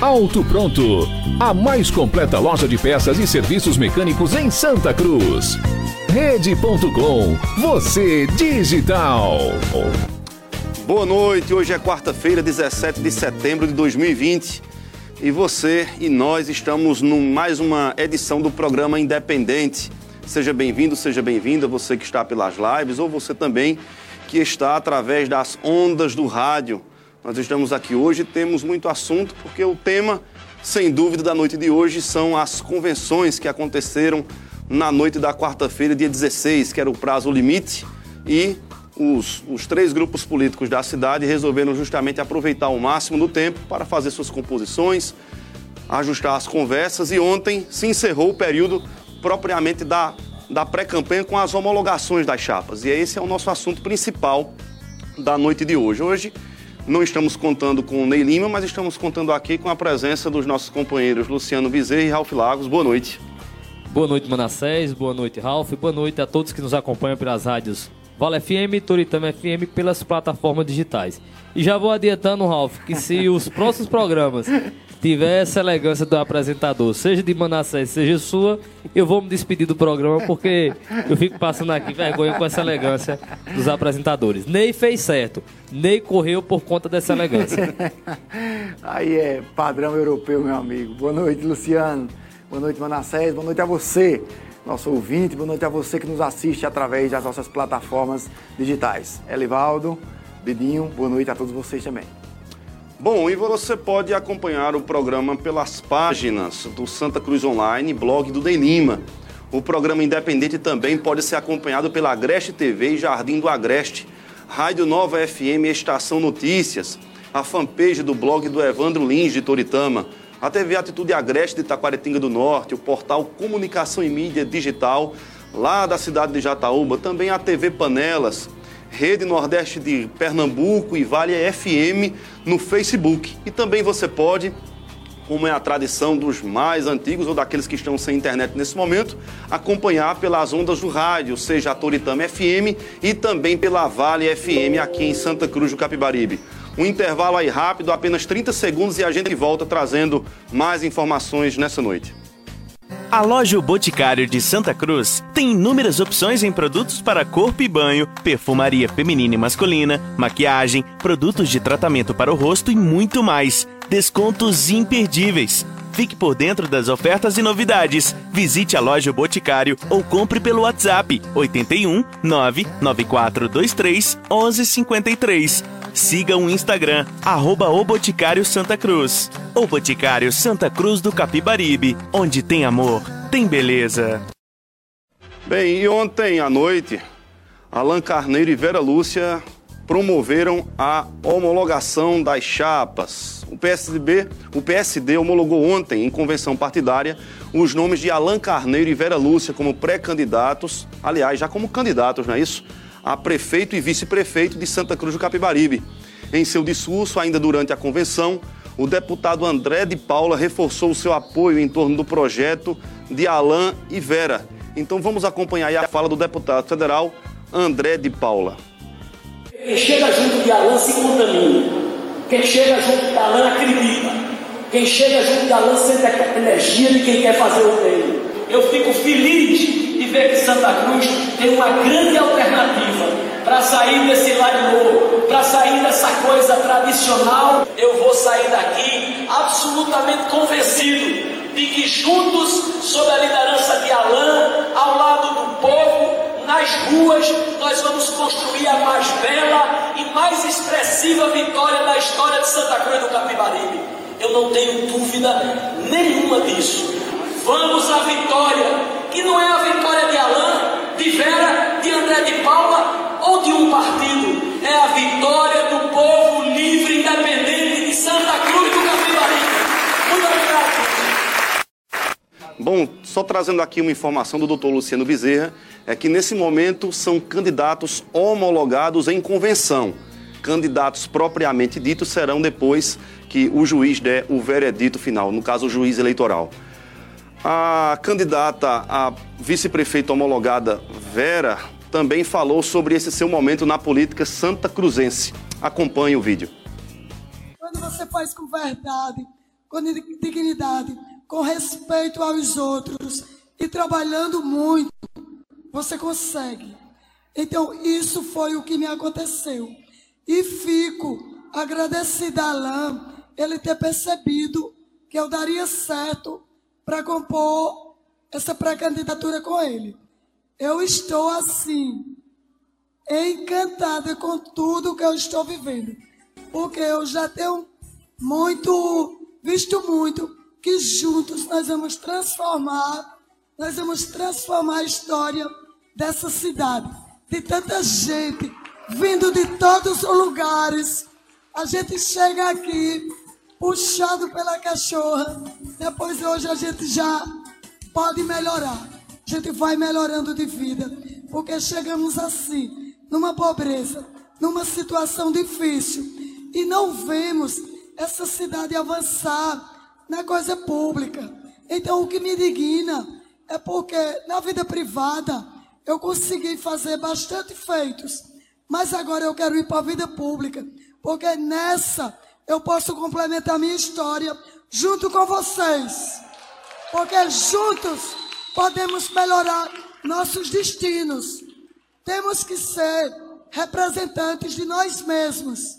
Auto Pronto, a mais completa loja de peças e serviços mecânicos em Santa Cruz. Rede.com, você digital. Boa noite, hoje é quarta-feira, 17 de setembro de 2020. E você e nós estamos em mais uma edição do programa Independente. Seja bem-vindo, seja bem-vinda, você que está pelas lives ou você também que está através das ondas do rádio nós estamos aqui hoje temos muito assunto, porque o tema, sem dúvida, da noite de hoje são as convenções que aconteceram na noite da quarta-feira, dia 16, que era o prazo limite, e os, os três grupos políticos da cidade resolveram justamente aproveitar o máximo do tempo para fazer suas composições, ajustar as conversas, e ontem se encerrou o período propriamente da, da pré-campanha com as homologações das chapas. E esse é o nosso assunto principal da noite de hoje. Hoje não estamos contando com o Ney Lima, mas estamos contando aqui com a presença dos nossos companheiros Luciano Bezerra e Ralf Lagos. Boa noite. Boa noite, Manassés. Boa noite, Ralf. Boa noite a todos que nos acompanham pelas rádios Vale FM, Toritama FM, pelas plataformas digitais. E já vou adiantando, Ralf, que se os próximos programas tiver essa elegância do apresentador, seja de Manassés, seja sua, eu vou me despedir do programa porque eu fico passando aqui vergonha com essa elegância dos apresentadores. Ney fez certo. Ney correu por conta dessa elegância. Aí é padrão europeu, meu amigo. Boa noite, Luciano. Boa noite, Manassés. Boa noite a você, nosso ouvinte. Boa noite a você que nos assiste através das nossas plataformas digitais. Elivaldo, Dedinho, boa noite a todos vocês também. Bom, e você pode acompanhar o programa pelas páginas do Santa Cruz Online, blog do Ney Lima. O programa independente também pode ser acompanhado pela Agreste TV e Jardim do Agreste, Rádio Nova FM Estação Notícias, a fanpage do blog do Evandro Lins de Toritama, a TV Atitude Agreste de Taquaritinga do Norte, o portal Comunicação e Mídia Digital, lá da cidade de Jataúba, também a TV Panelas, Rede Nordeste de Pernambuco e Vale FM no Facebook. E também você pode, como é a tradição dos mais antigos ou daqueles que estão sem internet nesse momento, acompanhar pelas ondas do rádio, seja a Toritama FM e também pela Vale FM aqui em Santa Cruz do Capibaribe. Um intervalo aí rápido, apenas 30 segundos e a gente volta trazendo mais informações nessa noite. A loja o Boticário de Santa Cruz tem inúmeras opções em produtos para corpo e banho, perfumaria feminina e masculina, maquiagem, produtos de tratamento para o rosto e muito mais. Descontos imperdíveis. Fique por dentro das ofertas e novidades. Visite a loja o Boticário ou compre pelo WhatsApp 81 99423 1153. Siga o Instagram, arroba o Boticário Santa Cruz. O Boticário Santa Cruz do Capibaribe, onde tem amor, tem beleza. Bem, e ontem à noite, Alan Carneiro e Vera Lúcia promoveram a homologação das chapas. O PSDB, o PSD homologou ontem, em convenção partidária, os nomes de Alan Carneiro e Vera Lúcia como pré-candidatos, aliás, já como candidatos, não é isso? A prefeito e vice-prefeito de Santa Cruz do Capibaribe. Em seu discurso, ainda durante a convenção, o deputado André de Paula reforçou o seu apoio em torno do projeto de Alain e Vera. Então vamos acompanhar a fala do deputado federal André de Paula. Quem chega junto de Alain se contamina. Quem chega junto de Alain acredita. Quem chega junto de Alain sente a energia de quem quer fazer o bem. Eu fico feliz ver que Santa Cruz tem uma grande alternativa para sair desse novo, para sair dessa coisa tradicional. Eu vou sair daqui absolutamente convencido de que juntos, sob a liderança de Alain, ao lado do povo, nas ruas, nós vamos construir a mais bela e mais expressiva vitória da história de Santa Cruz do Capibaribe. Eu não tenho dúvida nenhuma disso. Vamos à vitória, que não é a vitória de Alain, de Vera, de André de Paula ou de um partido. É a vitória do povo livre, independente de Santa Cruz do Capibaribe. Muito obrigado. Bom, só trazendo aqui uma informação do doutor Luciano Bezerra, é que nesse momento são candidatos homologados em convenção. Candidatos propriamente ditos serão depois que o juiz der o veredito final, no caso o juiz eleitoral. A candidata a vice-prefeito homologada Vera também falou sobre esse seu momento na política santa cruzense. Acompanhe o vídeo. Quando você faz com verdade, com dignidade, com respeito aos outros e trabalhando muito, você consegue. Então, isso foi o que me aconteceu. E fico agradecida a Alain, ele ter percebido que eu daria certo para compor essa pré-candidatura com ele. Eu estou assim, encantada com tudo que eu estou vivendo, porque eu já tenho muito, visto muito, que juntos nós vamos transformar, nós vamos transformar a história dessa cidade, de tanta gente vindo de todos os lugares. A gente chega aqui puxado pela cachorra. Depois hoje a gente já pode melhorar. A gente vai melhorando de vida, porque chegamos assim, numa pobreza, numa situação difícil e não vemos essa cidade avançar na coisa pública. Então o que me indigna é porque na vida privada eu consegui fazer bastante feitos, mas agora eu quero ir para a vida pública, porque nessa eu posso complementar minha história junto com vocês. Porque juntos podemos melhorar nossos destinos. Temos que ser representantes de nós mesmos.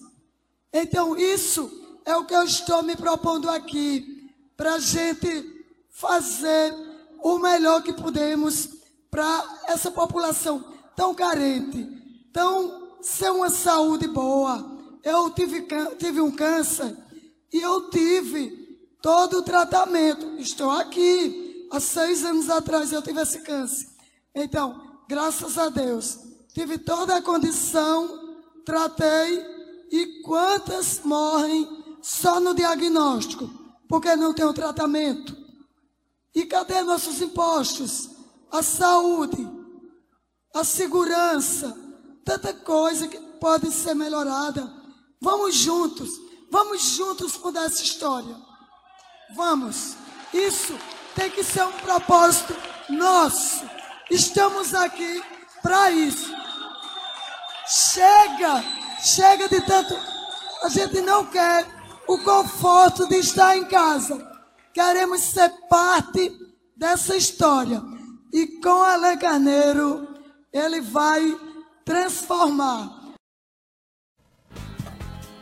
Então, isso é o que eu estou me propondo aqui, para a gente fazer o melhor que podemos para essa população tão carente, tão sem uma saúde boa eu tive, tive um câncer e eu tive todo o tratamento. Estou aqui. Há seis anos atrás eu tive esse câncer. Então, graças a Deus, tive toda a condição, tratei. E quantas morrem só no diagnóstico, porque não tem o tratamento? E cadê nossos impostos? A saúde, a segurança, tanta coisa que pode ser melhorada. Vamos juntos, vamos juntos mudar essa história. Vamos. Isso tem que ser um propósito nosso. Estamos aqui para isso. Chega, chega de tanto. A gente não quer o conforto de estar em casa. Queremos ser parte dessa história. E com Alain Carneiro, ele vai transformar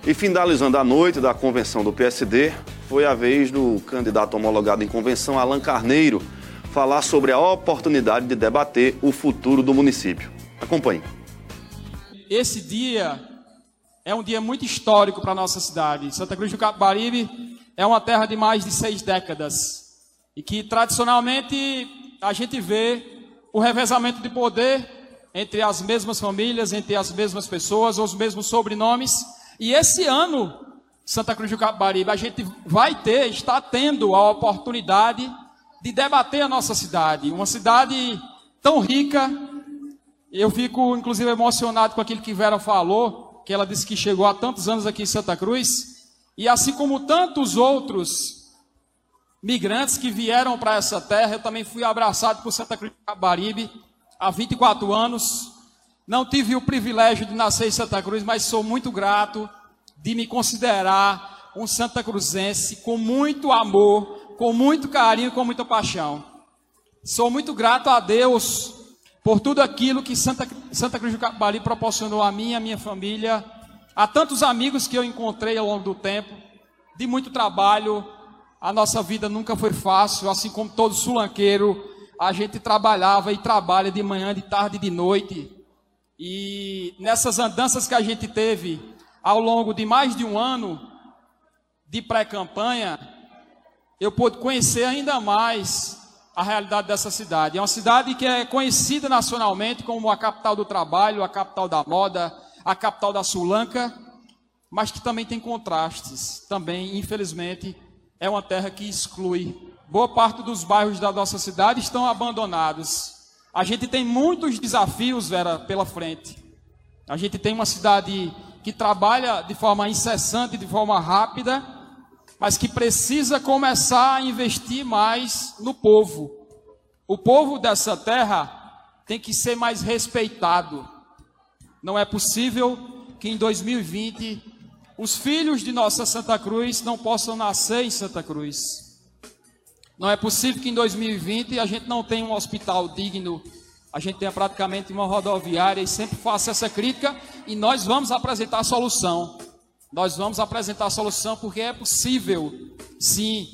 e finalizando a noite da convenção do PSD, foi a vez do candidato homologado em convenção, Alan Carneiro, falar sobre a oportunidade de debater o futuro do município. Acompanhe. Esse dia é um dia muito histórico para a nossa cidade. Santa Cruz do Capibaribe é uma terra de mais de seis décadas e que tradicionalmente a gente vê o revezamento de poder entre as mesmas famílias, entre as mesmas pessoas, os mesmos sobrenomes e esse ano, Santa Cruz do Capibaribe, a gente vai ter, está tendo a oportunidade de debater a nossa cidade. Uma cidade tão rica. Eu fico, inclusive, emocionado com aquilo que Vera falou, que ela disse que chegou há tantos anos aqui em Santa Cruz. E assim como tantos outros migrantes que vieram para essa terra, eu também fui abraçado por Santa Cruz do Capibaribe há 24 anos. Não tive o privilégio de nascer em Santa Cruz, mas sou muito grato de me considerar um Santa Cruzense com muito amor, com muito carinho, com muita paixão. Sou muito grato a Deus por tudo aquilo que Santa, Santa Cruz do Capibari proporcionou a mim a minha família, a tantos amigos que eu encontrei ao longo do tempo, de muito trabalho, a nossa vida nunca foi fácil, assim como todo sulanqueiro, a gente trabalhava e trabalha de manhã, de tarde e de noite. E nessas andanças que a gente teve ao longo de mais de um ano de pré-campanha, eu pude conhecer ainda mais a realidade dessa cidade. É uma cidade que é conhecida nacionalmente como a capital do trabalho, a capital da moda, a capital da Sulanca, mas que também tem contrastes. Também, infelizmente, é uma terra que exclui. Boa parte dos bairros da nossa cidade estão abandonados. A gente tem muitos desafios, Vera, pela frente. A gente tem uma cidade que trabalha de forma incessante, de forma rápida, mas que precisa começar a investir mais no povo. O povo dessa terra tem que ser mais respeitado. Não é possível que em 2020 os filhos de nossa Santa Cruz não possam nascer em Santa Cruz. Não é possível que em 2020 a gente não tenha um hospital digno, a gente tenha praticamente uma rodoviária e sempre faça essa crítica e nós vamos apresentar a solução. Nós vamos apresentar a solução porque é possível, sim,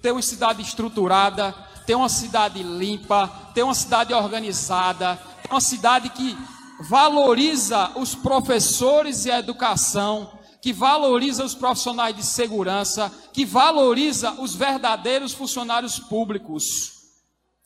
ter uma cidade estruturada, ter uma cidade limpa, ter uma cidade organizada, ter uma cidade que valoriza os professores e a educação, que valoriza os profissionais de segurança, que valoriza os verdadeiros funcionários públicos.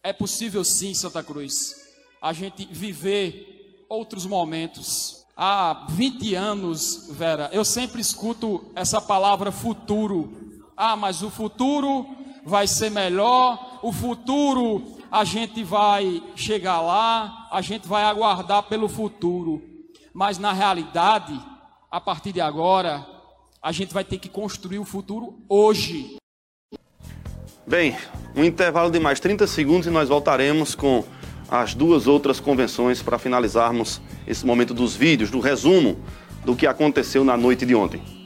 É possível sim, Santa Cruz, a gente viver outros momentos. Há 20 anos, Vera, eu sempre escuto essa palavra futuro. Ah, mas o futuro vai ser melhor, o futuro a gente vai chegar lá, a gente vai aguardar pelo futuro. Mas na realidade, a partir de agora, a gente vai ter que construir o futuro hoje. Bem, um intervalo de mais 30 segundos e nós voltaremos com as duas outras convenções para finalizarmos esse momento dos vídeos, do resumo do que aconteceu na noite de ontem.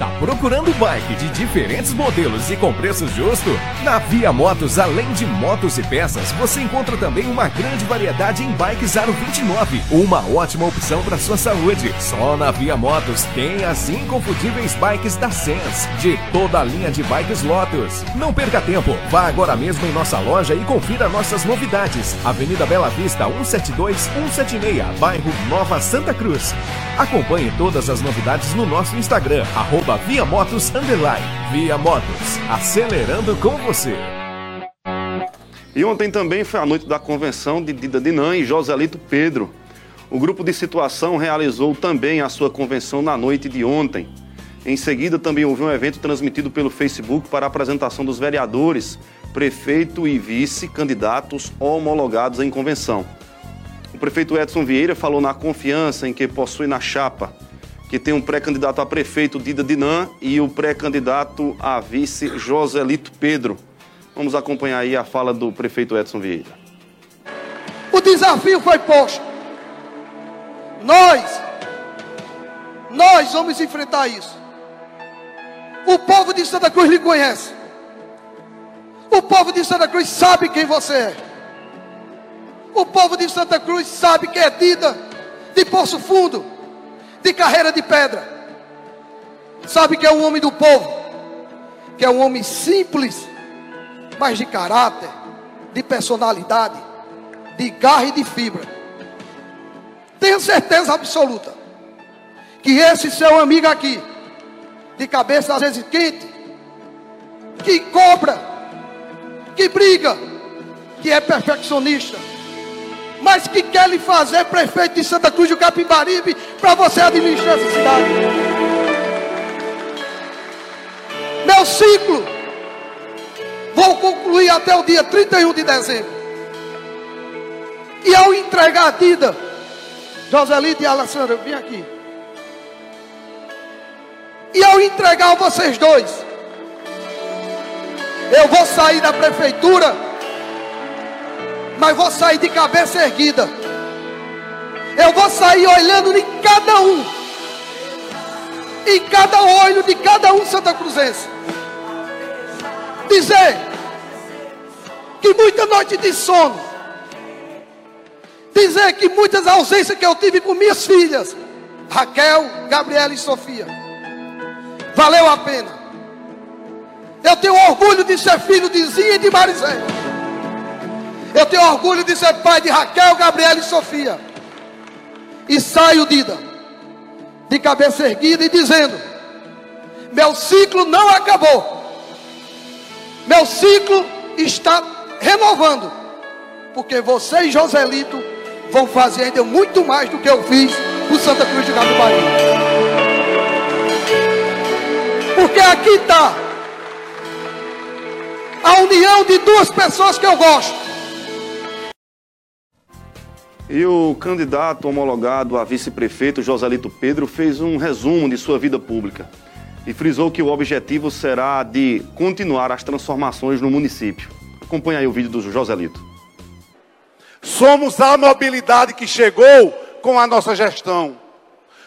Tá procurando bike de diferentes modelos e com preço justo? Na Via Motos, além de motos e peças, você encontra também uma grande variedade em bikes Aro 29. Uma ótima opção para sua saúde. Só na Via Motos tem as inconfundíveis bikes da Sens, de toda a linha de bikes Lotus. Não perca tempo, vá agora mesmo em nossa loja e confira nossas novidades. Avenida Bela Vista 172 176, bairro Nova Santa Cruz. Acompanhe todas as novidades no nosso Instagram, arroba Via Motos Underline. Via Motos, acelerando com você. E ontem também foi a noite da convenção de Dida Dinan e Joselito Pedro. O grupo de situação realizou também a sua convenção na noite de ontem. Em seguida, também houve um evento transmitido pelo Facebook para a apresentação dos vereadores, prefeito e vice-candidatos homologados em convenção. O prefeito Edson Vieira falou na confiança em que possui na chapa que tem um pré-candidato a prefeito Dida Dinan e o pré-candidato a vice Joselito Pedro. Vamos acompanhar aí a fala do prefeito Edson Vieira. O desafio foi posto. Nós, nós vamos enfrentar isso. O povo de Santa Cruz lhe conhece. O povo de Santa Cruz sabe quem você é. O povo de Santa Cruz sabe que é Dida de Poço Fundo de carreira de pedra. Sabe que é um homem do povo, que é um homem simples, mas de caráter, de personalidade, de garra e de fibra. Tenho certeza absoluta que esse seu amigo aqui, de cabeça às vezes quente, que cobra, que briga, que é perfeccionista, mas que quer lhe fazer prefeito de Santa Cruz do Capibaribe para você administrar essa cidade. Meu ciclo vou concluir até o dia 31 de dezembro. E ao entregar a Dida, Joselito e Alessandra, vim aqui. E ao entregar vocês dois, eu vou sair da prefeitura mas vou sair de cabeça erguida. Eu vou sair olhando de cada um, em cada olho de cada um Santa Cruzense. Dizer que muita noite de sono, dizer que muitas ausências que eu tive com minhas filhas, Raquel, Gabriela e Sofia, valeu a pena. Eu tenho orgulho de ser filho de Zinha e de Marizé. Eu tenho orgulho de ser pai de Raquel, Gabriela e Sofia. E saio, Dida, de cabeça erguida e dizendo: Meu ciclo não acabou. Meu ciclo está renovando. Porque você e Joselito vão fazer ainda muito mais do que eu fiz por Santa Cruz de Capibari. Porque aqui está a união de duas pessoas que eu gosto. E o candidato homologado a vice-prefeito Joselito Pedro fez um resumo de sua vida pública e frisou que o objetivo será de continuar as transformações no município. Acompanhe aí o vídeo do Joselito. Somos a mobilidade que chegou com a nossa gestão.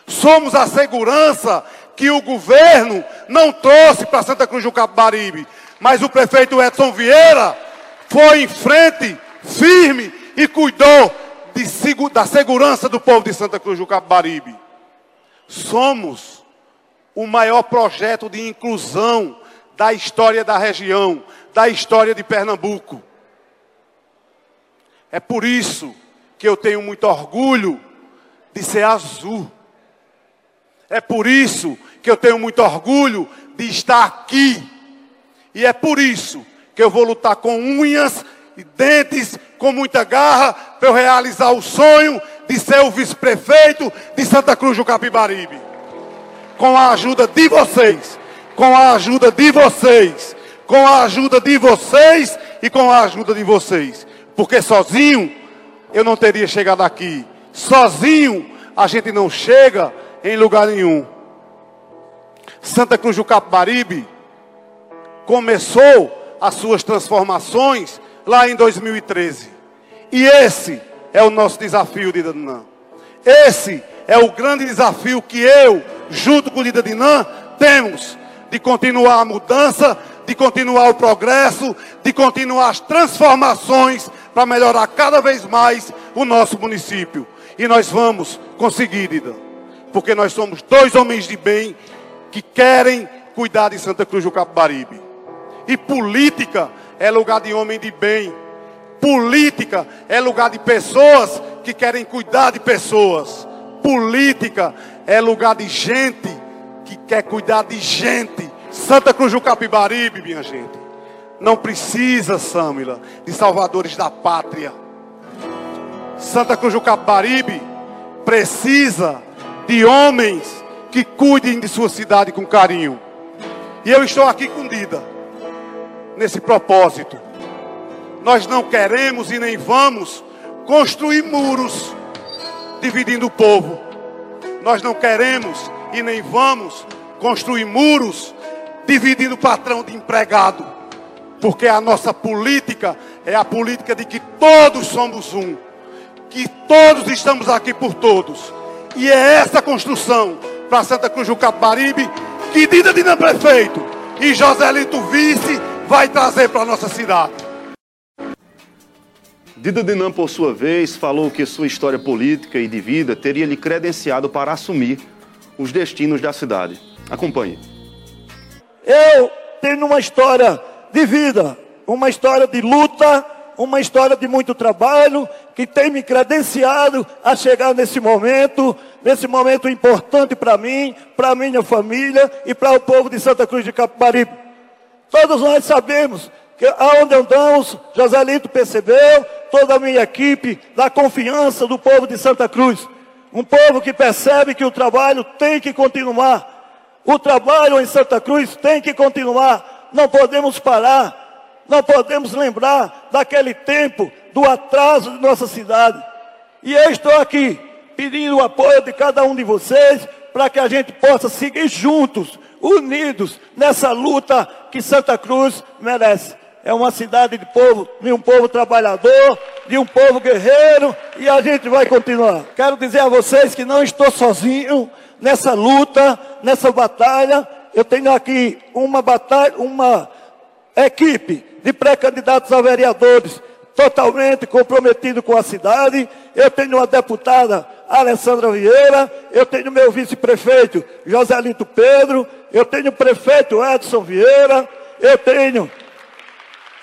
Somos a segurança que o governo não trouxe para Santa Cruz do Capibaribe, mas o prefeito Edson Vieira foi em frente, firme e cuidou de, da segurança do povo de Santa Cruz do Capibaribe. Somos o maior projeto de inclusão da história da região, da história de Pernambuco. É por isso que eu tenho muito orgulho de ser azul. É por isso que eu tenho muito orgulho de estar aqui. E é por isso que eu vou lutar com unhas e dentes, com muita garra, para eu realizar o sonho de ser o vice-prefeito de Santa Cruz do Capibaribe. Com a ajuda de vocês, com a ajuda de vocês, com a ajuda de vocês e com a ajuda de vocês. Porque sozinho eu não teria chegado aqui. Sozinho a gente não chega em lugar nenhum. Santa Cruz do Capibaribe começou as suas transformações lá em 2013. E esse é o nosso desafio, Dida Dinã. Esse é o grande desafio que eu, junto com Dida Dinã, temos de continuar a mudança, de continuar o progresso, de continuar as transformações para melhorar cada vez mais o nosso município. E nós vamos conseguir, Ida. Porque nós somos dois homens de bem que querem cuidar de Santa Cruz do Capibaribe. E política é lugar de homem de bem. Política é lugar de pessoas que querem cuidar de pessoas. Política é lugar de gente que quer cuidar de gente. Santa Cruz do Capibaribe, minha gente não precisa, Sâmila, de salvadores da pátria. Santa Cruz do Capibaribe precisa de homens que cuidem de sua cidade com carinho. E eu estou aqui com Dida, nesse propósito. Nós não queremos e nem vamos construir muros dividindo o povo. Nós não queremos e nem vamos construir muros dividindo o patrão de empregado porque a nossa política é a política de que todos somos um, que todos estamos aqui por todos. E é essa construção para Santa Cruz do Capibaribe que Dida Dina Prefeito e Joselito Vice vai trazer para a nossa cidade. Dida Dinan, por sua vez, falou que sua história política e de vida teria lhe credenciado para assumir os destinos da cidade. Acompanhe. Eu tenho uma história de vida, uma história de luta, uma história de muito trabalho, que tem me credenciado a chegar nesse momento, nesse momento importante para mim, para minha família e para o povo de Santa Cruz de Capibaribe. Todos nós sabemos aonde andamos, Joselito percebeu, toda a minha equipe, da confiança do povo de Santa Cruz. Um povo que percebe que o trabalho tem que continuar. O trabalho em Santa Cruz tem que continuar não podemos parar, não podemos lembrar daquele tempo do atraso de nossa cidade. E eu estou aqui pedindo o apoio de cada um de vocês para que a gente possa seguir juntos, unidos nessa luta que Santa Cruz merece. É uma cidade de povo, de um povo trabalhador, de um povo guerreiro, e a gente vai continuar. Quero dizer a vocês que não estou sozinho nessa luta, nessa batalha, eu tenho aqui uma batalha, uma equipe de pré-candidatos a vereadores totalmente comprometido com a cidade. Eu tenho uma deputada, Alessandra Vieira, eu tenho meu vice-prefeito, Joselito Pedro, eu tenho o prefeito Edson Vieira, eu tenho,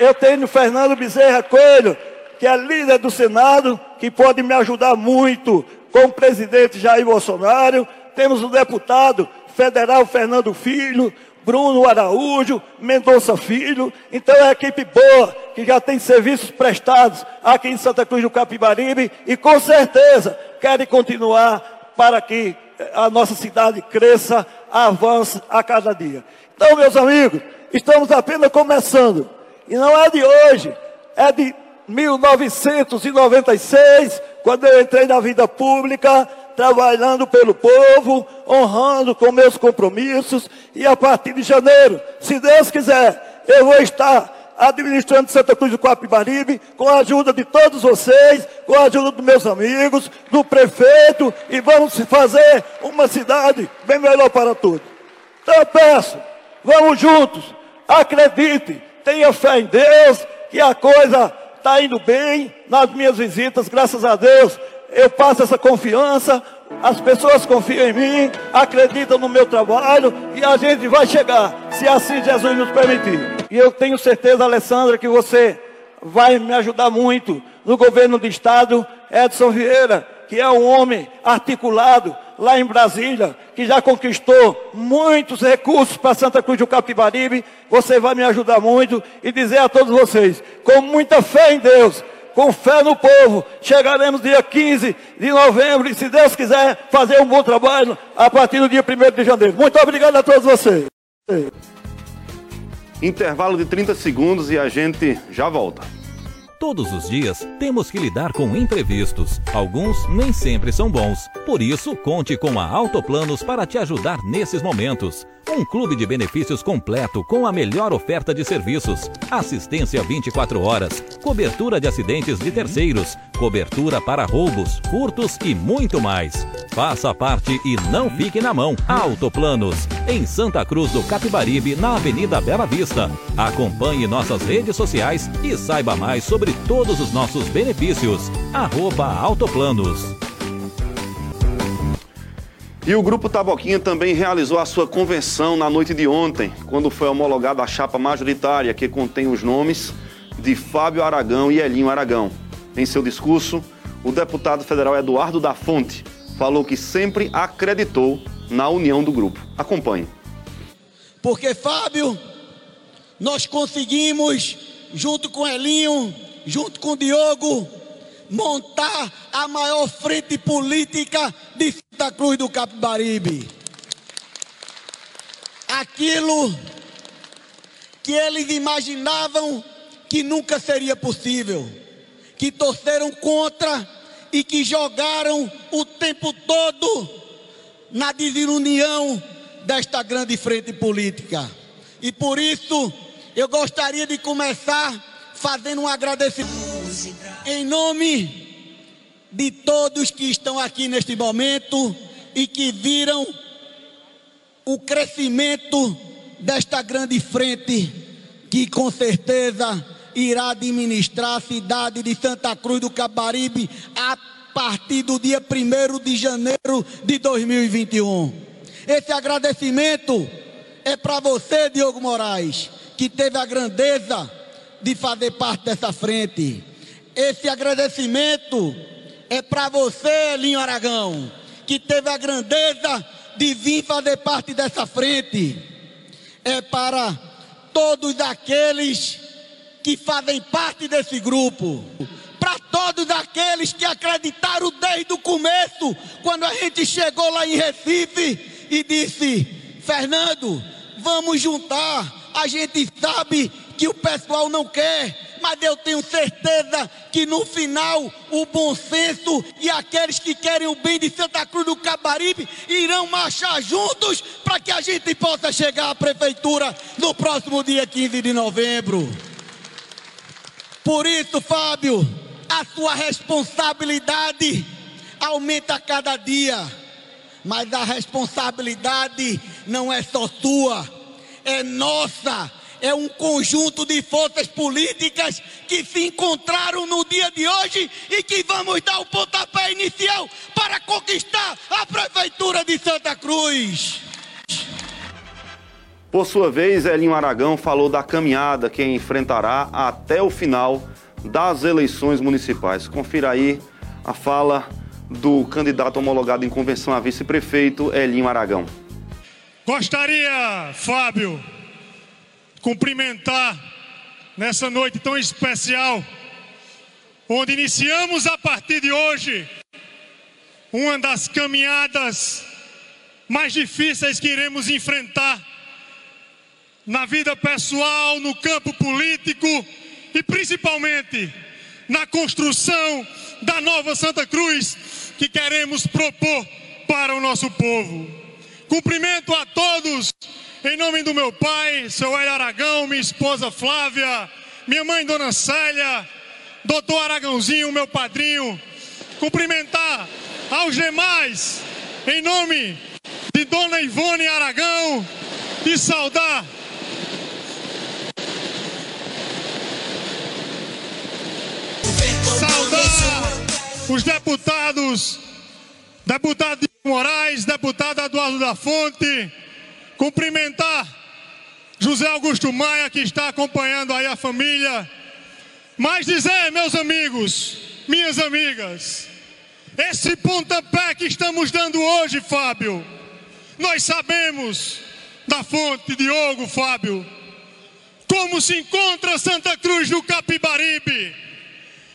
eu tenho Fernando Bezerra Coelho, que é líder do Senado, que pode me ajudar muito com o presidente Jair Bolsonaro. Temos o deputado federal Fernando Filho, Bruno Araújo, Mendonça Filho. Então é uma equipe boa, que já tem serviços prestados aqui em Santa Cruz do Capibaribe e com certeza querem continuar para que a nossa cidade cresça, avance a cada dia. Então, meus amigos, estamos apenas começando. E não é de hoje, é de 1996, quando eu entrei na vida pública, trabalhando pelo povo, honrando com meus compromissos, e a partir de janeiro, se Deus quiser, eu vou estar administrando Santa Cruz do Coapibaribe, com a ajuda de todos vocês, com a ajuda dos meus amigos, do prefeito, e vamos fazer uma cidade bem melhor para todos. Então eu peço, vamos juntos, acredite, tenha fé em Deus, que a coisa está indo bem nas minhas visitas, graças a Deus. Eu passo essa confiança, as pessoas confiam em mim, acreditam no meu trabalho e a gente vai chegar, se assim Jesus nos permitir. E eu tenho certeza, Alessandra, que você vai me ajudar muito no governo do estado, Edson Vieira, que é um homem articulado lá em Brasília, que já conquistou muitos recursos para Santa Cruz do Capibaribe. Você vai me ajudar muito e dizer a todos vocês, com muita fé em Deus, com fé no povo, chegaremos dia 15 de novembro e, se Deus quiser, fazer um bom trabalho a partir do dia 1 de janeiro. Muito obrigado a todos vocês. Intervalo de 30 segundos e a gente já volta. Todos os dias temos que lidar com imprevistos. Alguns nem sempre são bons. Por isso, conte com a Autoplanos para te ajudar nesses momentos. Um clube de benefícios completo com a melhor oferta de serviços, assistência 24 horas, cobertura de acidentes de terceiros, cobertura para roubos, furtos e muito mais. Faça parte e não fique na mão. Autoplanos, em Santa Cruz do Capibaribe, na Avenida Bela Vista. Acompanhe nossas redes sociais e saiba mais sobre todos os nossos benefícios. Arroba Autoplanos. E o Grupo Taboquinha também realizou a sua convenção na noite de ontem, quando foi homologada a chapa majoritária que contém os nomes de Fábio Aragão e Elinho Aragão. Em seu discurso, o deputado federal Eduardo da Fonte falou que sempre acreditou na união do grupo. Acompanhe. Porque, Fábio, nós conseguimos, junto com Elinho, junto com Diogo, montar a maior frente política de Santa Cruz do Capibaribe. Aquilo que eles imaginavam que nunca seria possível, que torceram contra e que jogaram o tempo todo na desunião desta grande frente política. E por isso eu gostaria de começar fazendo um agradecimento em nome de todos que estão aqui neste momento e que viram o crescimento desta grande frente que com certeza irá administrar a cidade de Santa Cruz do Cabaribe a partir do dia 1 de janeiro de 2021. Esse agradecimento é para você, Diogo Moraes, que teve a grandeza de fazer parte dessa frente. Esse agradecimento é para você, Linho Aragão, que teve a grandeza de vir fazer parte dessa frente. É para todos aqueles que fazem parte desse grupo. Para todos aqueles que acreditaram desde o começo, quando a gente chegou lá em Recife e disse: Fernando, vamos juntar. A gente sabe que o pessoal não quer, mas eu tenho certeza que no final o bom senso e aqueles que querem o bem de Santa Cruz do Cabaribe irão marchar juntos para que a gente possa chegar à prefeitura no próximo dia 15 de novembro. Por isso, Fábio, a sua responsabilidade aumenta a cada dia, mas a responsabilidade não é só sua, é nossa é um conjunto de forças políticas que se encontraram no dia de hoje e que vamos dar o pontapé inicial para conquistar a Prefeitura de Santa Cruz. Por sua vez, Elinho Aragão falou da caminhada que enfrentará até o final das eleições municipais. Confira aí a fala do candidato homologado em convenção a vice-prefeito, Elinho Aragão. Gostaria, Fábio, cumprimentar nessa noite tão especial, onde iniciamos a partir de hoje uma das caminhadas mais difíceis que iremos enfrentar na vida pessoal, no campo político e principalmente na construção da nova Santa Cruz que queremos propor para o nosso povo. Cumprimento a todos em nome do meu pai, seu Hélio Aragão, minha esposa Flávia, minha mãe Dona Célia, doutor Aragãozinho, meu padrinho. Cumprimentar aos demais em nome de Dona Ivone Aragão e saudar saudar os deputados, deputado Moraes, deputado Eduardo da Fonte, cumprimentar José Augusto Maia, que está acompanhando aí a família, mas dizer, meus amigos, minhas amigas, esse pontapé que estamos dando hoje, Fábio, nós sabemos da fonte, Diogo, Fábio, como se encontra Santa Cruz do Capibaribe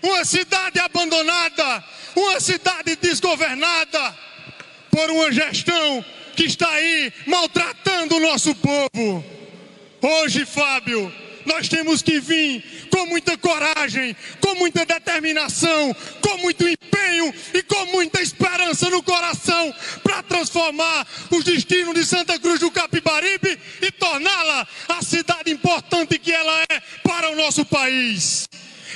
uma cidade abandonada, uma cidade desgovernada por uma gestão que está aí maltratando o nosso povo. Hoje, Fábio, nós temos que vir com muita coragem, com muita determinação, com muito empenho e com muita esperança no coração para transformar os destinos de Santa Cruz do Capibaribe e torná-la a cidade importante que ela é para o nosso país.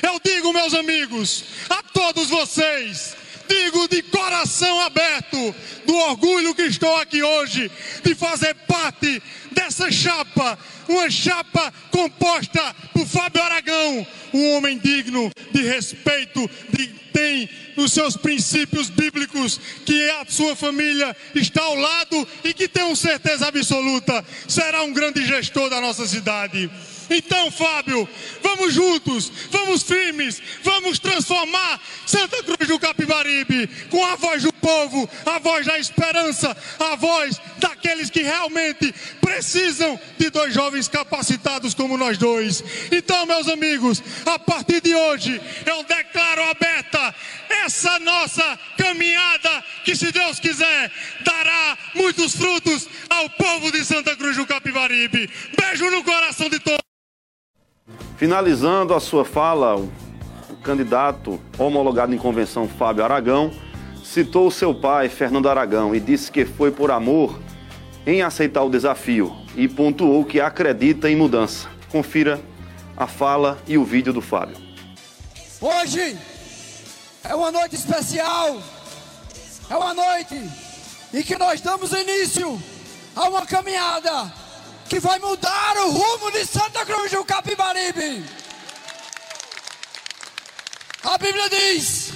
Eu digo, meus amigos, a todos vocês, digo de coração aberto, do orgulho que estou aqui hoje, de fazer parte dessa chapa, uma chapa composta por Fábio Aragão, um homem digno de respeito, de, tem os seus princípios bíblicos, que a sua família está ao lado e que tem certeza absoluta, será um grande gestor da nossa cidade. Então, Fábio, vamos juntos, vamos firmes, vamos transformar Santa Cruz do Capibaribe com a voz do povo, a voz da esperança, a voz daqueles que realmente precisam de dois jovens capacitados como nós dois. Então, meus amigos, a partir de hoje, eu declaro aberta essa nossa caminhada que, se Deus quiser, dará muitos frutos ao povo de Santa Cruz do Capibaribe. Beijo no coração de todos. Finalizando a sua fala, o candidato homologado em convenção Fábio Aragão citou seu pai, Fernando Aragão, e disse que foi por amor em aceitar o desafio e pontuou que acredita em mudança. Confira a fala e o vídeo do Fábio. Hoje é uma noite especial, é uma noite em que nós damos início a uma caminhada que vai mudar o rumo de Santa Cruz do Capibaribe. A Bíblia diz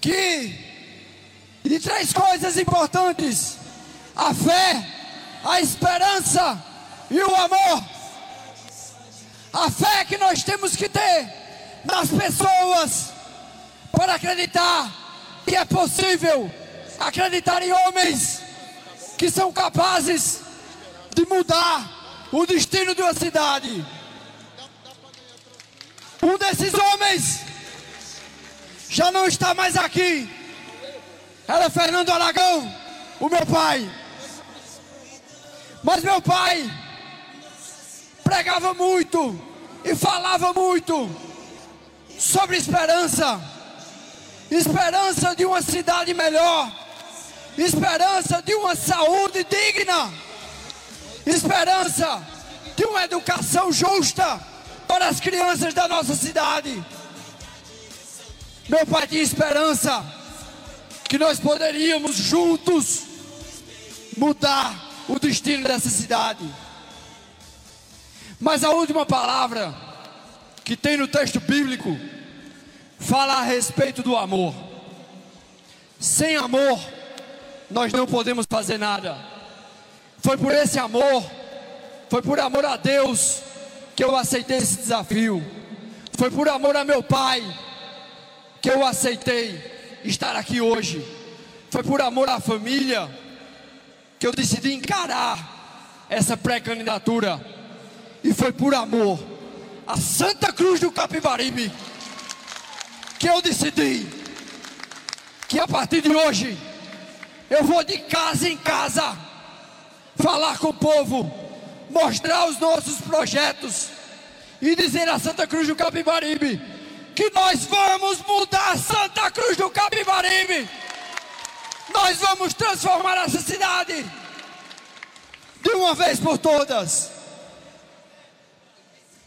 que de três coisas importantes: a fé, a esperança e o amor. A fé que nós temos que ter nas pessoas para acreditar que é possível acreditar em homens que são capazes de mudar o destino de uma cidade. Um desses homens já não está mais aqui. Era Fernando Aragão, o meu pai. Mas meu pai pregava muito e falava muito sobre esperança. Esperança de uma cidade melhor. Esperança de uma saúde digna esperança de uma educação justa para as crianças da nossa cidade. Meu pai tinha esperança que nós poderíamos juntos mudar o destino dessa cidade. Mas a última palavra que tem no texto bíblico fala a respeito do amor. Sem amor, nós não podemos fazer nada. Foi por esse amor, foi por amor a Deus que eu aceitei esse desafio. Foi por amor a meu pai que eu aceitei estar aqui hoje. Foi por amor à família que eu decidi encarar essa pré-candidatura. E foi por amor a Santa Cruz do Capibaribe que eu decidi que a partir de hoje eu vou de casa em casa falar com o povo, mostrar os nossos projetos e dizer a Santa Cruz do Capibaribe que nós vamos mudar Santa Cruz do Capibaribe. Nós vamos transformar essa cidade de uma vez por todas.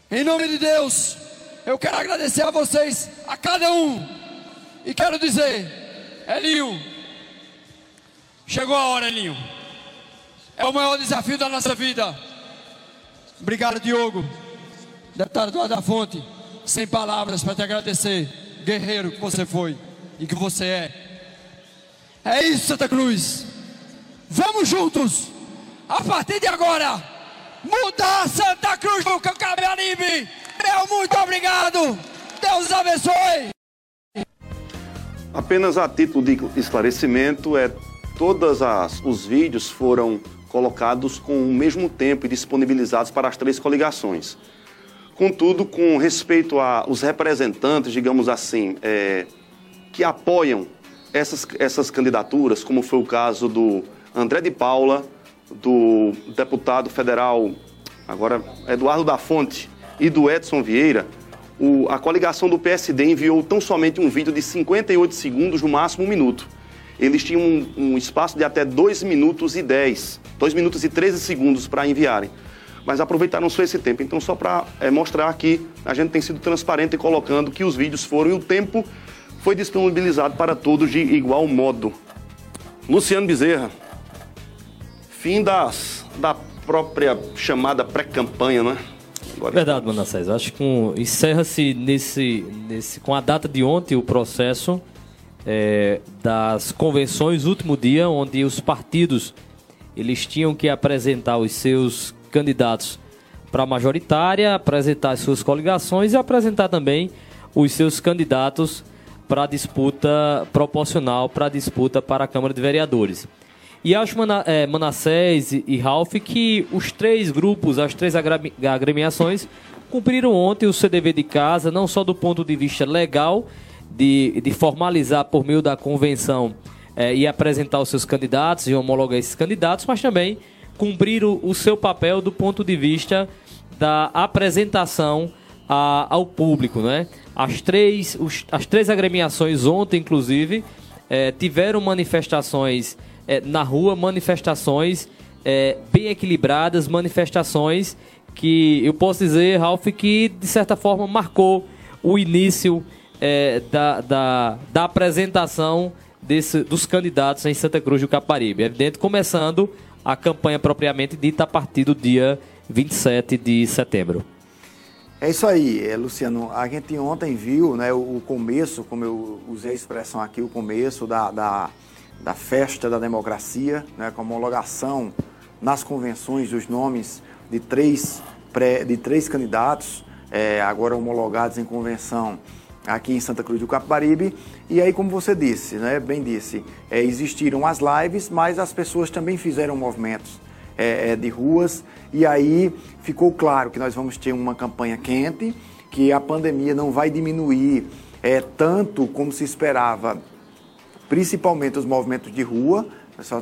Em nome de Deus, eu quero agradecer a vocês, a cada um, e quero dizer, Elinho, chegou a hora, Elinho. É o maior desafio da nossa vida. Obrigado, Diogo, deputado Eduardo da Fonte. Sem palavras para te agradecer, guerreiro que você foi e que você é. É isso, Santa Cruz. Vamos juntos, a partir de agora, mudar Santa Cruz do Cabaribe. Meu muito obrigado. Deus abençoe. Apenas a título de esclarecimento, é todos os vídeos foram colocados com o mesmo tempo e disponibilizados para as três coligações. Contudo, com respeito aos representantes, digamos assim, é, que apoiam essas, essas candidaturas, como foi o caso do André de Paula, do deputado federal, agora Eduardo da Fonte, e do Edson Vieira, o, a coligação do PSD enviou tão somente um vídeo de 58 segundos, no máximo um minuto. Eles tinham um, um espaço de até 2 minutos e 10, 2 minutos e 13 segundos para enviarem. Mas aproveitaram só esse tempo. Então, só para é, mostrar que a gente tem sido transparente colocando que os vídeos foram e o tempo foi disponibilizado para todos de igual modo. Luciano Bezerra, fim das, da própria chamada pré-campanha, né? Agora Verdade, Manassés. Acho que encerra-se nesse, nesse, com a data de ontem o processo é, das convenções, último dia, onde os partidos eles tinham que apresentar os seus candidatos para a majoritária, apresentar as suas coligações e apresentar também os seus candidatos para a disputa proporcional, para a disputa para a Câmara de Vereadores. E acho, é, Manassés e Ralph, que os três grupos, as três agremiações, cumpriram ontem o CDV de casa, não só do ponto de vista legal, de, de formalizar por meio da convenção é, e apresentar os seus candidatos e homologar esses candidatos, mas também cumpriram o seu papel do ponto de vista da apresentação a, ao público, né? As três, os, as três agremiações ontem, inclusive, é, tiveram manifestações é, na rua, manifestações é, bem equilibradas, manifestações que eu posso dizer, Ralph, que de certa forma marcou o início é, da, da, da, apresentação desse, dos candidatos em Santa Cruz do Caparibe. Evidente, começando a campanha propriamente dita a partir do dia 27 de setembro. É isso aí, é, Luciano. A gente ontem viu né, o começo, como eu usei a expressão aqui, o começo da, da, da festa da democracia, né, com a homologação nas convenções dos nomes de três, pré, de três candidatos, é, agora homologados em convenção aqui em Santa Cruz do Capibaribe. E aí, como você disse, né, bem disse, é, existiram as lives, mas as pessoas também fizeram movimentos é, é, de ruas. E aí ficou claro que nós vamos ter uma campanha quente, que a pandemia não vai diminuir é, tanto como se esperava, principalmente os movimentos de rua.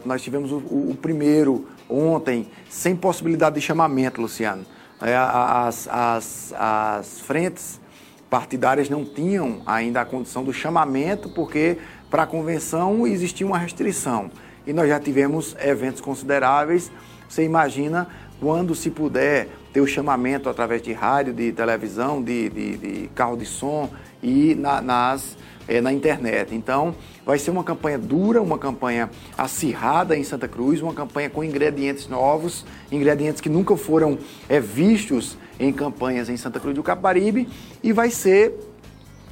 Nós tivemos o, o primeiro ontem, sem possibilidade de chamamento, Luciano. É, as, as, as frentes partidárias não tinham ainda a condição do chamamento, porque para a convenção existia uma restrição. E nós já tivemos eventos consideráveis você imagina quando se puder ter o chamamento através de rádio, de televisão, de, de, de carro de som e na, nas, é, na internet. Então, vai ser uma campanha dura, uma campanha acirrada em Santa Cruz, uma campanha com ingredientes novos, ingredientes que nunca foram é, vistos em campanhas em Santa Cruz do Caparibe e vai ser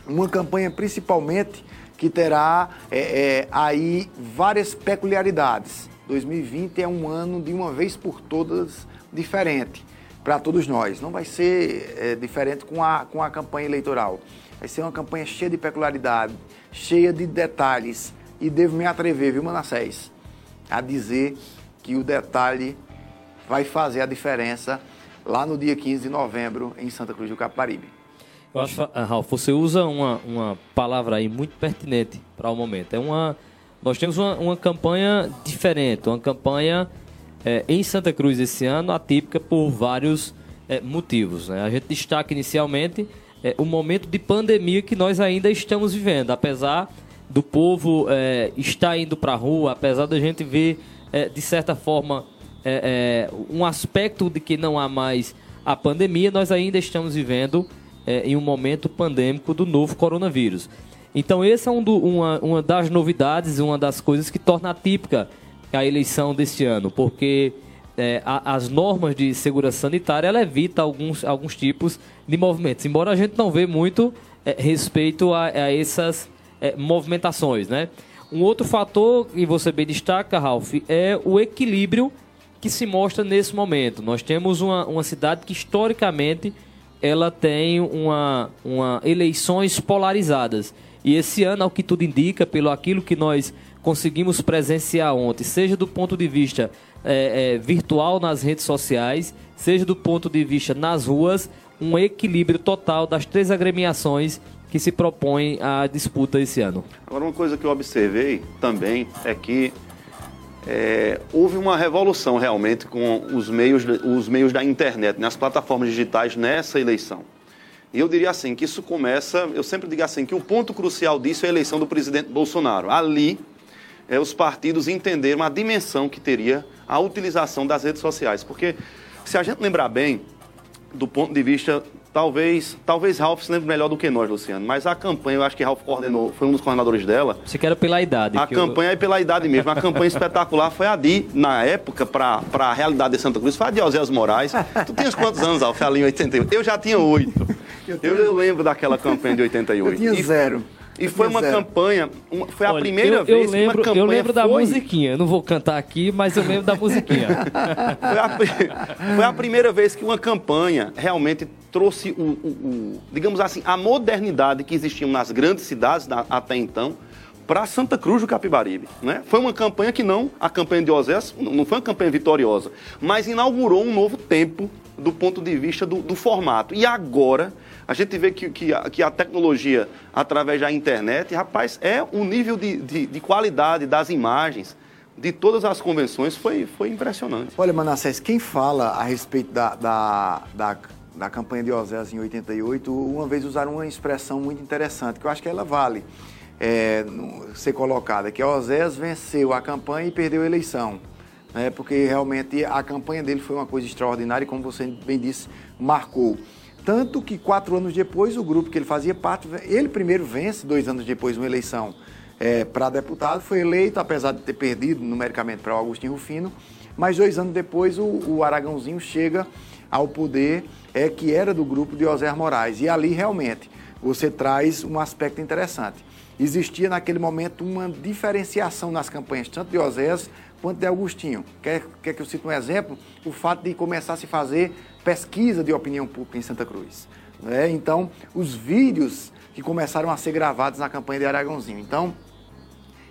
uma campanha principalmente que terá é, é, aí várias peculiaridades 2020 é um ano de uma vez por todas diferente para todos nós. Não vai ser é, diferente com a, com a campanha eleitoral. Vai ser uma campanha cheia de peculiaridade, cheia de detalhes. E devo me atrever, viu, Manassés, a dizer que o detalhe vai fazer a diferença lá no dia 15 de novembro em Santa Cruz do Caparibe. Eu acho, ah, Ralf, você usa uma, uma palavra aí muito pertinente para o momento. É uma, nós temos uma, uma campanha diferente, uma campanha é, em Santa Cruz esse ano atípica por vários é, motivos. Né? A gente destaca inicialmente é, o momento de pandemia que nós ainda estamos vivendo, apesar do povo é, estar indo para a rua, apesar da gente ver, é, de certa forma, é, um aspecto de que não há mais a pandemia, nós ainda estamos vivendo em um momento pandêmico do novo coronavírus. Então, essa é um do, uma, uma das novidades, uma das coisas que torna atípica a eleição deste ano, porque é, a, as normas de segurança sanitária ela evita alguns, alguns tipos de movimentos, embora a gente não vê muito é, respeito a, a essas é, movimentações, né? Um outro fator que você bem destaca, Ralph, é o equilíbrio que se mostra nesse momento. Nós temos uma, uma cidade que historicamente ela tem uma, uma eleições polarizadas. E esse ano, ao que tudo indica, pelo aquilo que nós conseguimos presenciar ontem, seja do ponto de vista é, é, virtual nas redes sociais, seja do ponto de vista nas ruas, um equilíbrio total das três agremiações que se propõem à disputa esse ano. Agora, uma coisa que eu observei também é que é, houve uma revolução realmente com os meios, os meios da internet, nas plataformas digitais nessa eleição. E eu diria assim, que isso começa, eu sempre digo assim, que o ponto crucial disso é a eleição do presidente Bolsonaro. Ali, é, os partidos entenderam a dimensão que teria a utilização das redes sociais. Porque, se a gente lembrar bem, do ponto de vista, talvez, talvez Ralph se lembre melhor do que nós, Luciano, mas a campanha, eu acho que Ralph coordenou, foi um dos coordenadores dela. Você quer pela idade. A campanha eu... é pela idade mesmo. A campanha espetacular foi a de, na época, para a realidade de Santa Cruz, foi a de Oséias Moraes. Tu tinhas quantos anos, Ralph, ali em 88? Eu já tinha oito. Eu, eu, lembro daquela campanha de 88. Eu tinha e, zero. E foi uma campanha, uma, foi Olha, a primeira eu, vez eu lembro, que uma campanha Eu lembro foi... da musiquinha, eu não vou cantar aqui, mas eu lembro da musiquinha. foi, a, foi, a, primeira vez que uma campanha realmente trouxe, o, o, o digamos assim, a modernidade que existia nas grandes cidades da, até então para Santa Cruz do Capibaribe. Né? Foi uma campanha que não, a campanha de Osés, não foi uma campanha vitoriosa, mas inaugurou um novo tempo do ponto de vista do, do formato. E agora a gente vê que, que, a, que a tecnologia, através da internet, rapaz, é o um nível de, de, de, qualidade das imagens de todas as convenções foi, foi impressionante. Olha, Manassés, quem fala a respeito da, da, da, da campanha de Osés em 88, uma vez usaram uma expressão muito interessante, que eu acho que ela vale é, ser colocada, que Osés venceu a campanha e perdeu a eleição. Né, porque realmente a campanha dele foi uma coisa extraordinária e, como você bem disse, marcou. Tanto que quatro anos depois, o grupo que ele fazia parte, ele primeiro vence, dois anos depois, uma eleição é, para deputado, foi eleito, apesar de ter perdido numericamente para o Agostinho Rufino, mas dois anos depois o, o Aragãozinho chega ao poder, é, que era do grupo de José Moraes. E ali realmente você traz um aspecto interessante. Existia naquele momento uma diferenciação nas campanhas, tanto de Osés quanto de Agostinho. Quer, quer que eu cite um exemplo? O fato de começar a se fazer pesquisa de opinião pública em Santa Cruz. Né? Então, os vídeos que começaram a ser gravados na campanha de Aragãozinho. Então,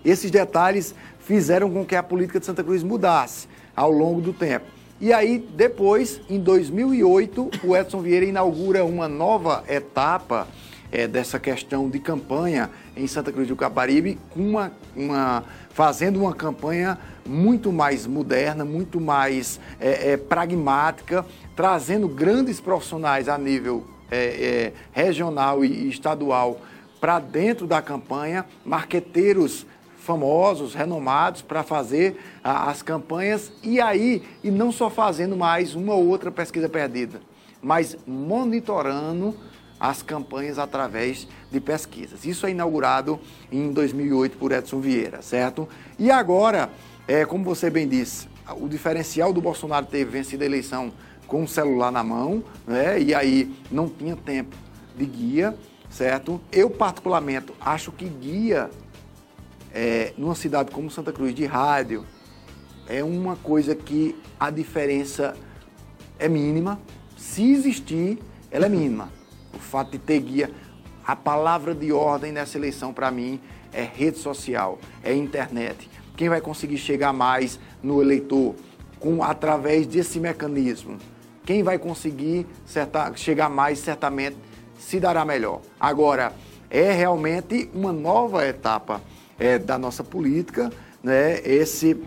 esses detalhes fizeram com que a política de Santa Cruz mudasse ao longo do tempo. E aí, depois, em 2008, o Edson Vieira inaugura uma nova etapa é, dessa questão de campanha em Santa Cruz do Caparibe, uma, uma, fazendo uma campanha muito mais moderna, muito mais é, é, pragmática, trazendo grandes profissionais a nível é, é, regional e estadual para dentro da campanha, marqueteiros famosos, renomados para fazer a, as campanhas e aí, e não só fazendo mais uma ou outra pesquisa perdida, mas monitorando as campanhas através de pesquisas. Isso é inaugurado em 2008 por Edson Vieira, certo? E agora, é, como você bem disse, o diferencial do Bolsonaro ter vencido a eleição com o celular na mão, né? E aí não tinha tempo de guia, certo? Eu, particularmente, acho que guia é, numa cidade como Santa Cruz de rádio, é uma coisa que a diferença é mínima. Se existir, ela é mínima. O fato de ter guia, a palavra de ordem nessa eleição para mim é rede social, é internet. Quem vai conseguir chegar mais no eleitor com através desse mecanismo? Quem vai conseguir certa, chegar mais certamente se dará melhor. Agora, é realmente uma nova etapa é, da nossa política, né? Esse,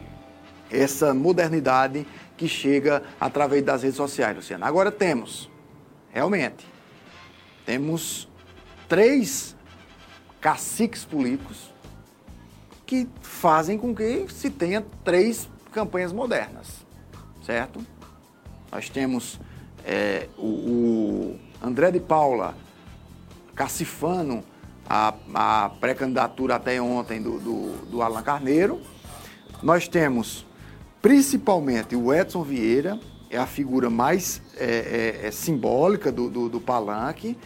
essa modernidade que chega através das redes sociais, Luciano. Agora temos, realmente, temos três caciques políticos que fazem com que se tenha três campanhas modernas, certo? Nós temos é, o, o André de Paula cacifando a, a pré-candidatura até ontem do, do, do Alan Carneiro. Nós temos principalmente o Edson Vieira, é a figura mais é, é, é simbólica do, do, do, palanque.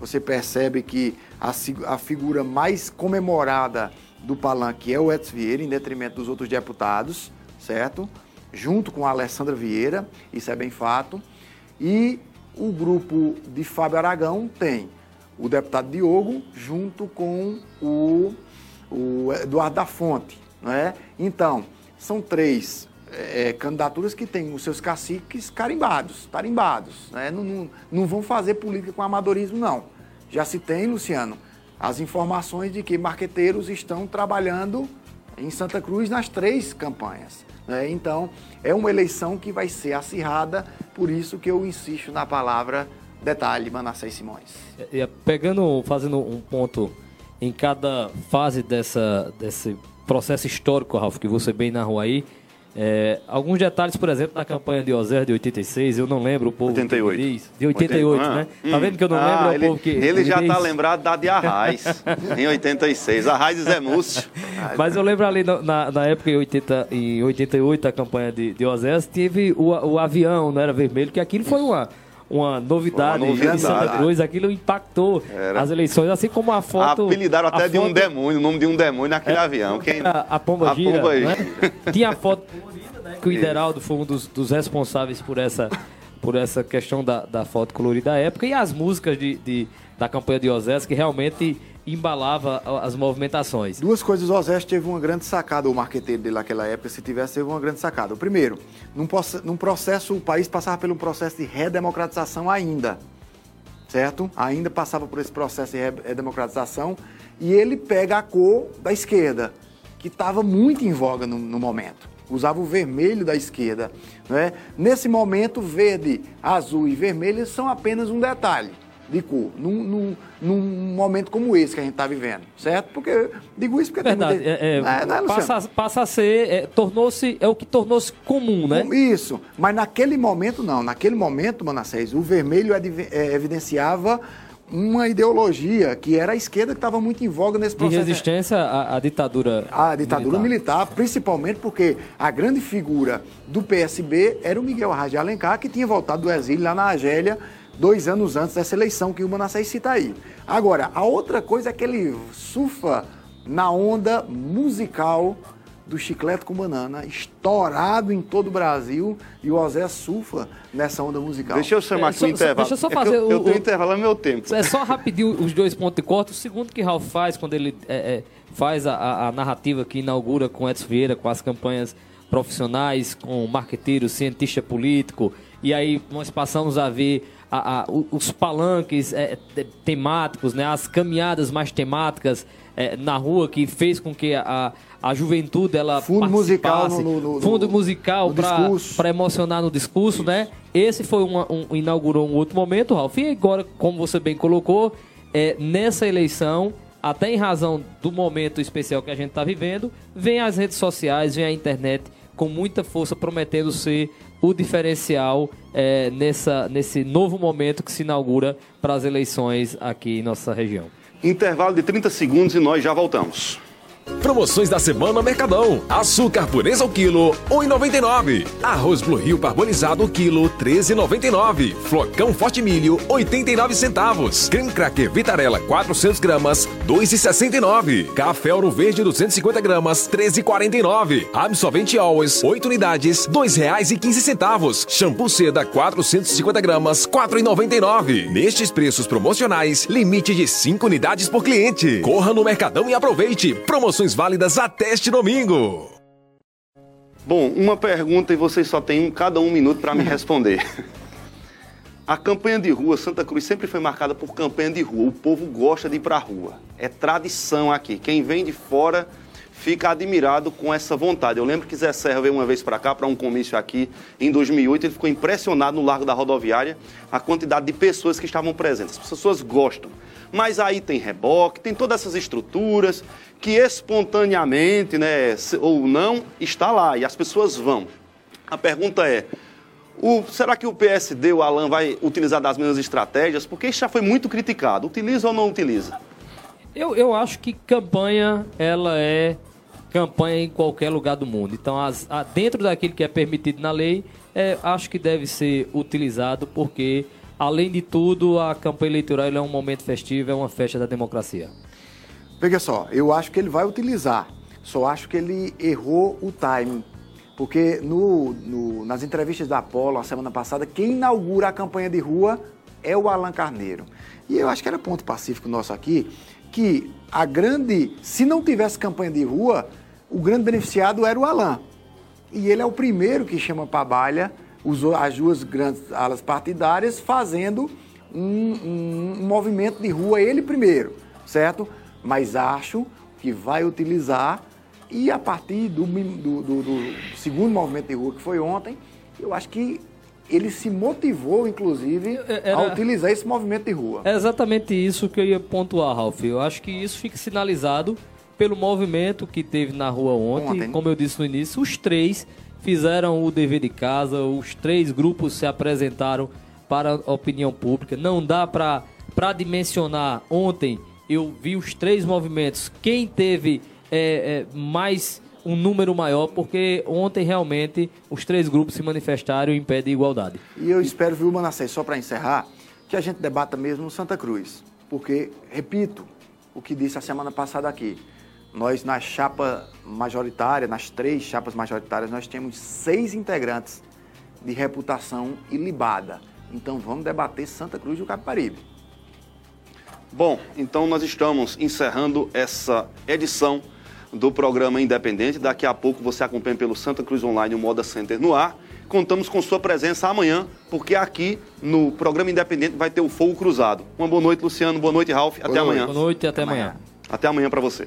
Você percebe que a, a figura mais comemorada do palanque é o Edson Vieira, em detrimento dos outros deputados, certo? Junto com a Alessandra Vieira, isso é bem fato. E o grupo de Fábio Aragão tem o deputado Diogo junto com o, o Eduardo da Fonte. Não é? Então, são três é, candidaturas que têm os seus caciques carimbados, tarimbados. Né? Não, não, não vão fazer política com amadorismo, não. Já se tem, Luciano, as informações de que marqueteiros estão trabalhando em Santa Cruz nas três campanhas. Né? Então, é uma eleição que vai ser acirrada, por isso que eu insisto na palavra detalhe, Manassés Simões. É, pegando, fazendo um ponto em cada fase dessa, desse processo histórico, Ralf, que você bem narrou aí, é, alguns detalhes, por exemplo, da campanha de Ozer de 86, eu não lembro o povo 88. que diz. De 88, 80, né? Hum. Tá vendo que eu não ah, lembro ele, o povo que. Ele já está lembrado da de Arraiz, em 86. Arraiz e Zé Múcio. Mas eu lembro ali na, na época, em, 80, em 88, a campanha de, de Ozer, teve o, o avião, não era vermelho, que aquilo foi uma uma novidade, uma novidade. em Santa Cruz, aquilo impactou Era. as eleições, assim como a foto. Apelidaram até de foto... um demônio, o nome de um demônio naquele é, avião. Quem... A, a Pomba a Gira. Pomba né? Tinha a foto colorida, né? Que o Ideraldo foi um dos, dos responsáveis por essa, por essa questão da, da foto colorida da época e as músicas de, de da campanha de Osés que realmente embalava as movimentações. Duas coisas, o Osés teve uma grande sacada, o marqueteiro dele naquela época, se tivesse, teve uma grande sacada. O primeiro, num, num processo, o país passava um processo de redemocratização ainda, certo? Ainda passava por esse processo de redemocratização e ele pega a cor da esquerda, que estava muito em voga no, no momento usava o vermelho da esquerda. Né? Nesse momento, verde, azul e vermelho são apenas um detalhe de cor, num, num, num momento como esse que a gente está vivendo, certo? Porque digo isso porque Verdade, tem muita... é, é, é, né, passa, passa a ser, é, tornou-se, é o que tornou-se comum, né? Isso, mas naquele momento não, naquele momento, Manassés, o vermelho é, evidenciava uma ideologia que era a esquerda que estava muito em voga nesse processo. De resistência à, à ditadura A ditadura militar. militar. principalmente porque a grande figura do PSB era o Miguel Arras de Alencar, que tinha voltado do exílio lá na Argélia, dois anos antes dessa eleição que o Manassés cita aí. Agora, a outra coisa é que ele surfa na onda musical do chiclete com banana, estourado em todo o Brasil, e o Ozé surfa nessa onda musical. Deixa eu chamar é, aqui só, o intervalo. Deixa eu só fazer é eu, o, eu tenho intervalo no meu tempo. É só rapidinho os dois pontos de corte. O segundo que Ralph faz, quando ele é, é, faz a, a, narrativa que inaugura com Edson Vieira, com as campanhas profissionais, com marqueteiro, cientista político, e aí nós passamos a ver a, a, os palanques é, temáticos, né, as caminhadas mais temáticas é, na rua que fez com que a, a juventude ela fundo musical no, no, fundo musical para emocionar no discurso, né? Esse foi uma, um inaugurou um outro momento, Ralf. E agora, como você bem colocou, é, nessa eleição até em razão do momento especial que a gente está vivendo, vem as redes sociais, vem a internet com muita força prometendo ser o diferencial é, nessa, nesse novo momento que se inaugura para as eleições aqui em nossa região. Intervalo de 30 segundos e nós já voltamos. Promoções da semana Mercadão. Açúcar pureza ao quilo, 1,99. Arroz Blue Rio parbolizado quilo, 13,99. Flocão Forte Milho, 89 centavos. Creme Cracker Vitarella 400 gramas, 2,69. Café Ouro Verde 250 gramas, 13,49. Absorvente Always, 8 unidades, R$ 2,15. Shampoo Seda 450 gramas, 4,99. Nestes preços promocionais, limite de 5 unidades por cliente. Corra no Mercadão e aproveite. Promoções válidas até este domingo. Bom, uma pergunta e vocês só têm um, cada um minuto para me responder. A campanha de rua, Santa Cruz sempre foi marcada por campanha de rua. O povo gosta de ir para a rua. É tradição aqui. Quem vem de fora fica admirado com essa vontade. Eu lembro que Zé Serra veio uma vez para cá, para um comício aqui em 2008. Ele ficou impressionado no Largo da Rodoviária, a quantidade de pessoas que estavam presentes. As pessoas gostam. Mas aí tem reboque, tem todas essas estruturas que espontaneamente, né, ou não, está lá e as pessoas vão. A pergunta é: o, será que o PSD, o Alan, vai utilizar das mesmas estratégias? Porque isso já foi muito criticado. Utiliza ou não utiliza? Eu, eu acho que campanha, ela é campanha em qualquer lugar do mundo. Então, as, a, dentro daquilo que é permitido na lei, é, acho que deve ser utilizado porque, além de tudo, a campanha eleitoral é um momento festivo, é uma festa da democracia. Veja só, eu acho que ele vai utilizar. Só acho que ele errou o timing. Porque no, no, nas entrevistas da Apolo, a semana passada, quem inaugura a campanha de rua é o Alan Carneiro. E eu acho que era ponto pacífico nosso aqui, que a grande, se não tivesse campanha de rua, o grande beneficiado era o Alan. E ele é o primeiro que chama para balha as duas grandes alas partidárias fazendo um, um, um movimento de rua, ele primeiro, certo? Mas acho que vai utilizar e a partir do, do, do, do, segundo movimento de rua, que foi ontem, eu acho que ele se motivou, inclusive, Era... a utilizar esse movimento de rua. É exatamente isso que eu ia pontuar, Ralf. Eu acho que isso fica sinalizado pelo movimento que teve na rua ontem. ontem. Como eu disse no início, os três fizeram o dever de casa, os três grupos se apresentaram para a opinião pública. Não dá para dimensionar. Ontem eu vi os três movimentos. Quem teve é, é, mais um número maior, porque ontem realmente os três grupos se manifestaram em pé de igualdade. E eu espero, viu, Manassés, só para encerrar, que a gente debata mesmo Santa Cruz. Porque, repito, o que disse a semana passada aqui, nós na chapa majoritária, nas três chapas majoritárias, nós temos seis integrantes de reputação ilibada. Então vamos debater Santa Cruz do Capibaribe. Bom, então nós estamos encerrando essa edição do programa Independente. Daqui a pouco você acompanha pelo Santa Cruz Online o Moda Center no ar. Contamos com sua presença amanhã, porque aqui no programa Independente vai ter o Fogo Cruzado. Uma boa noite, Luciano. Boa noite, Ralf. Até boa amanhã. Boa noite e até, até amanhã. amanhã. Até amanhã para você.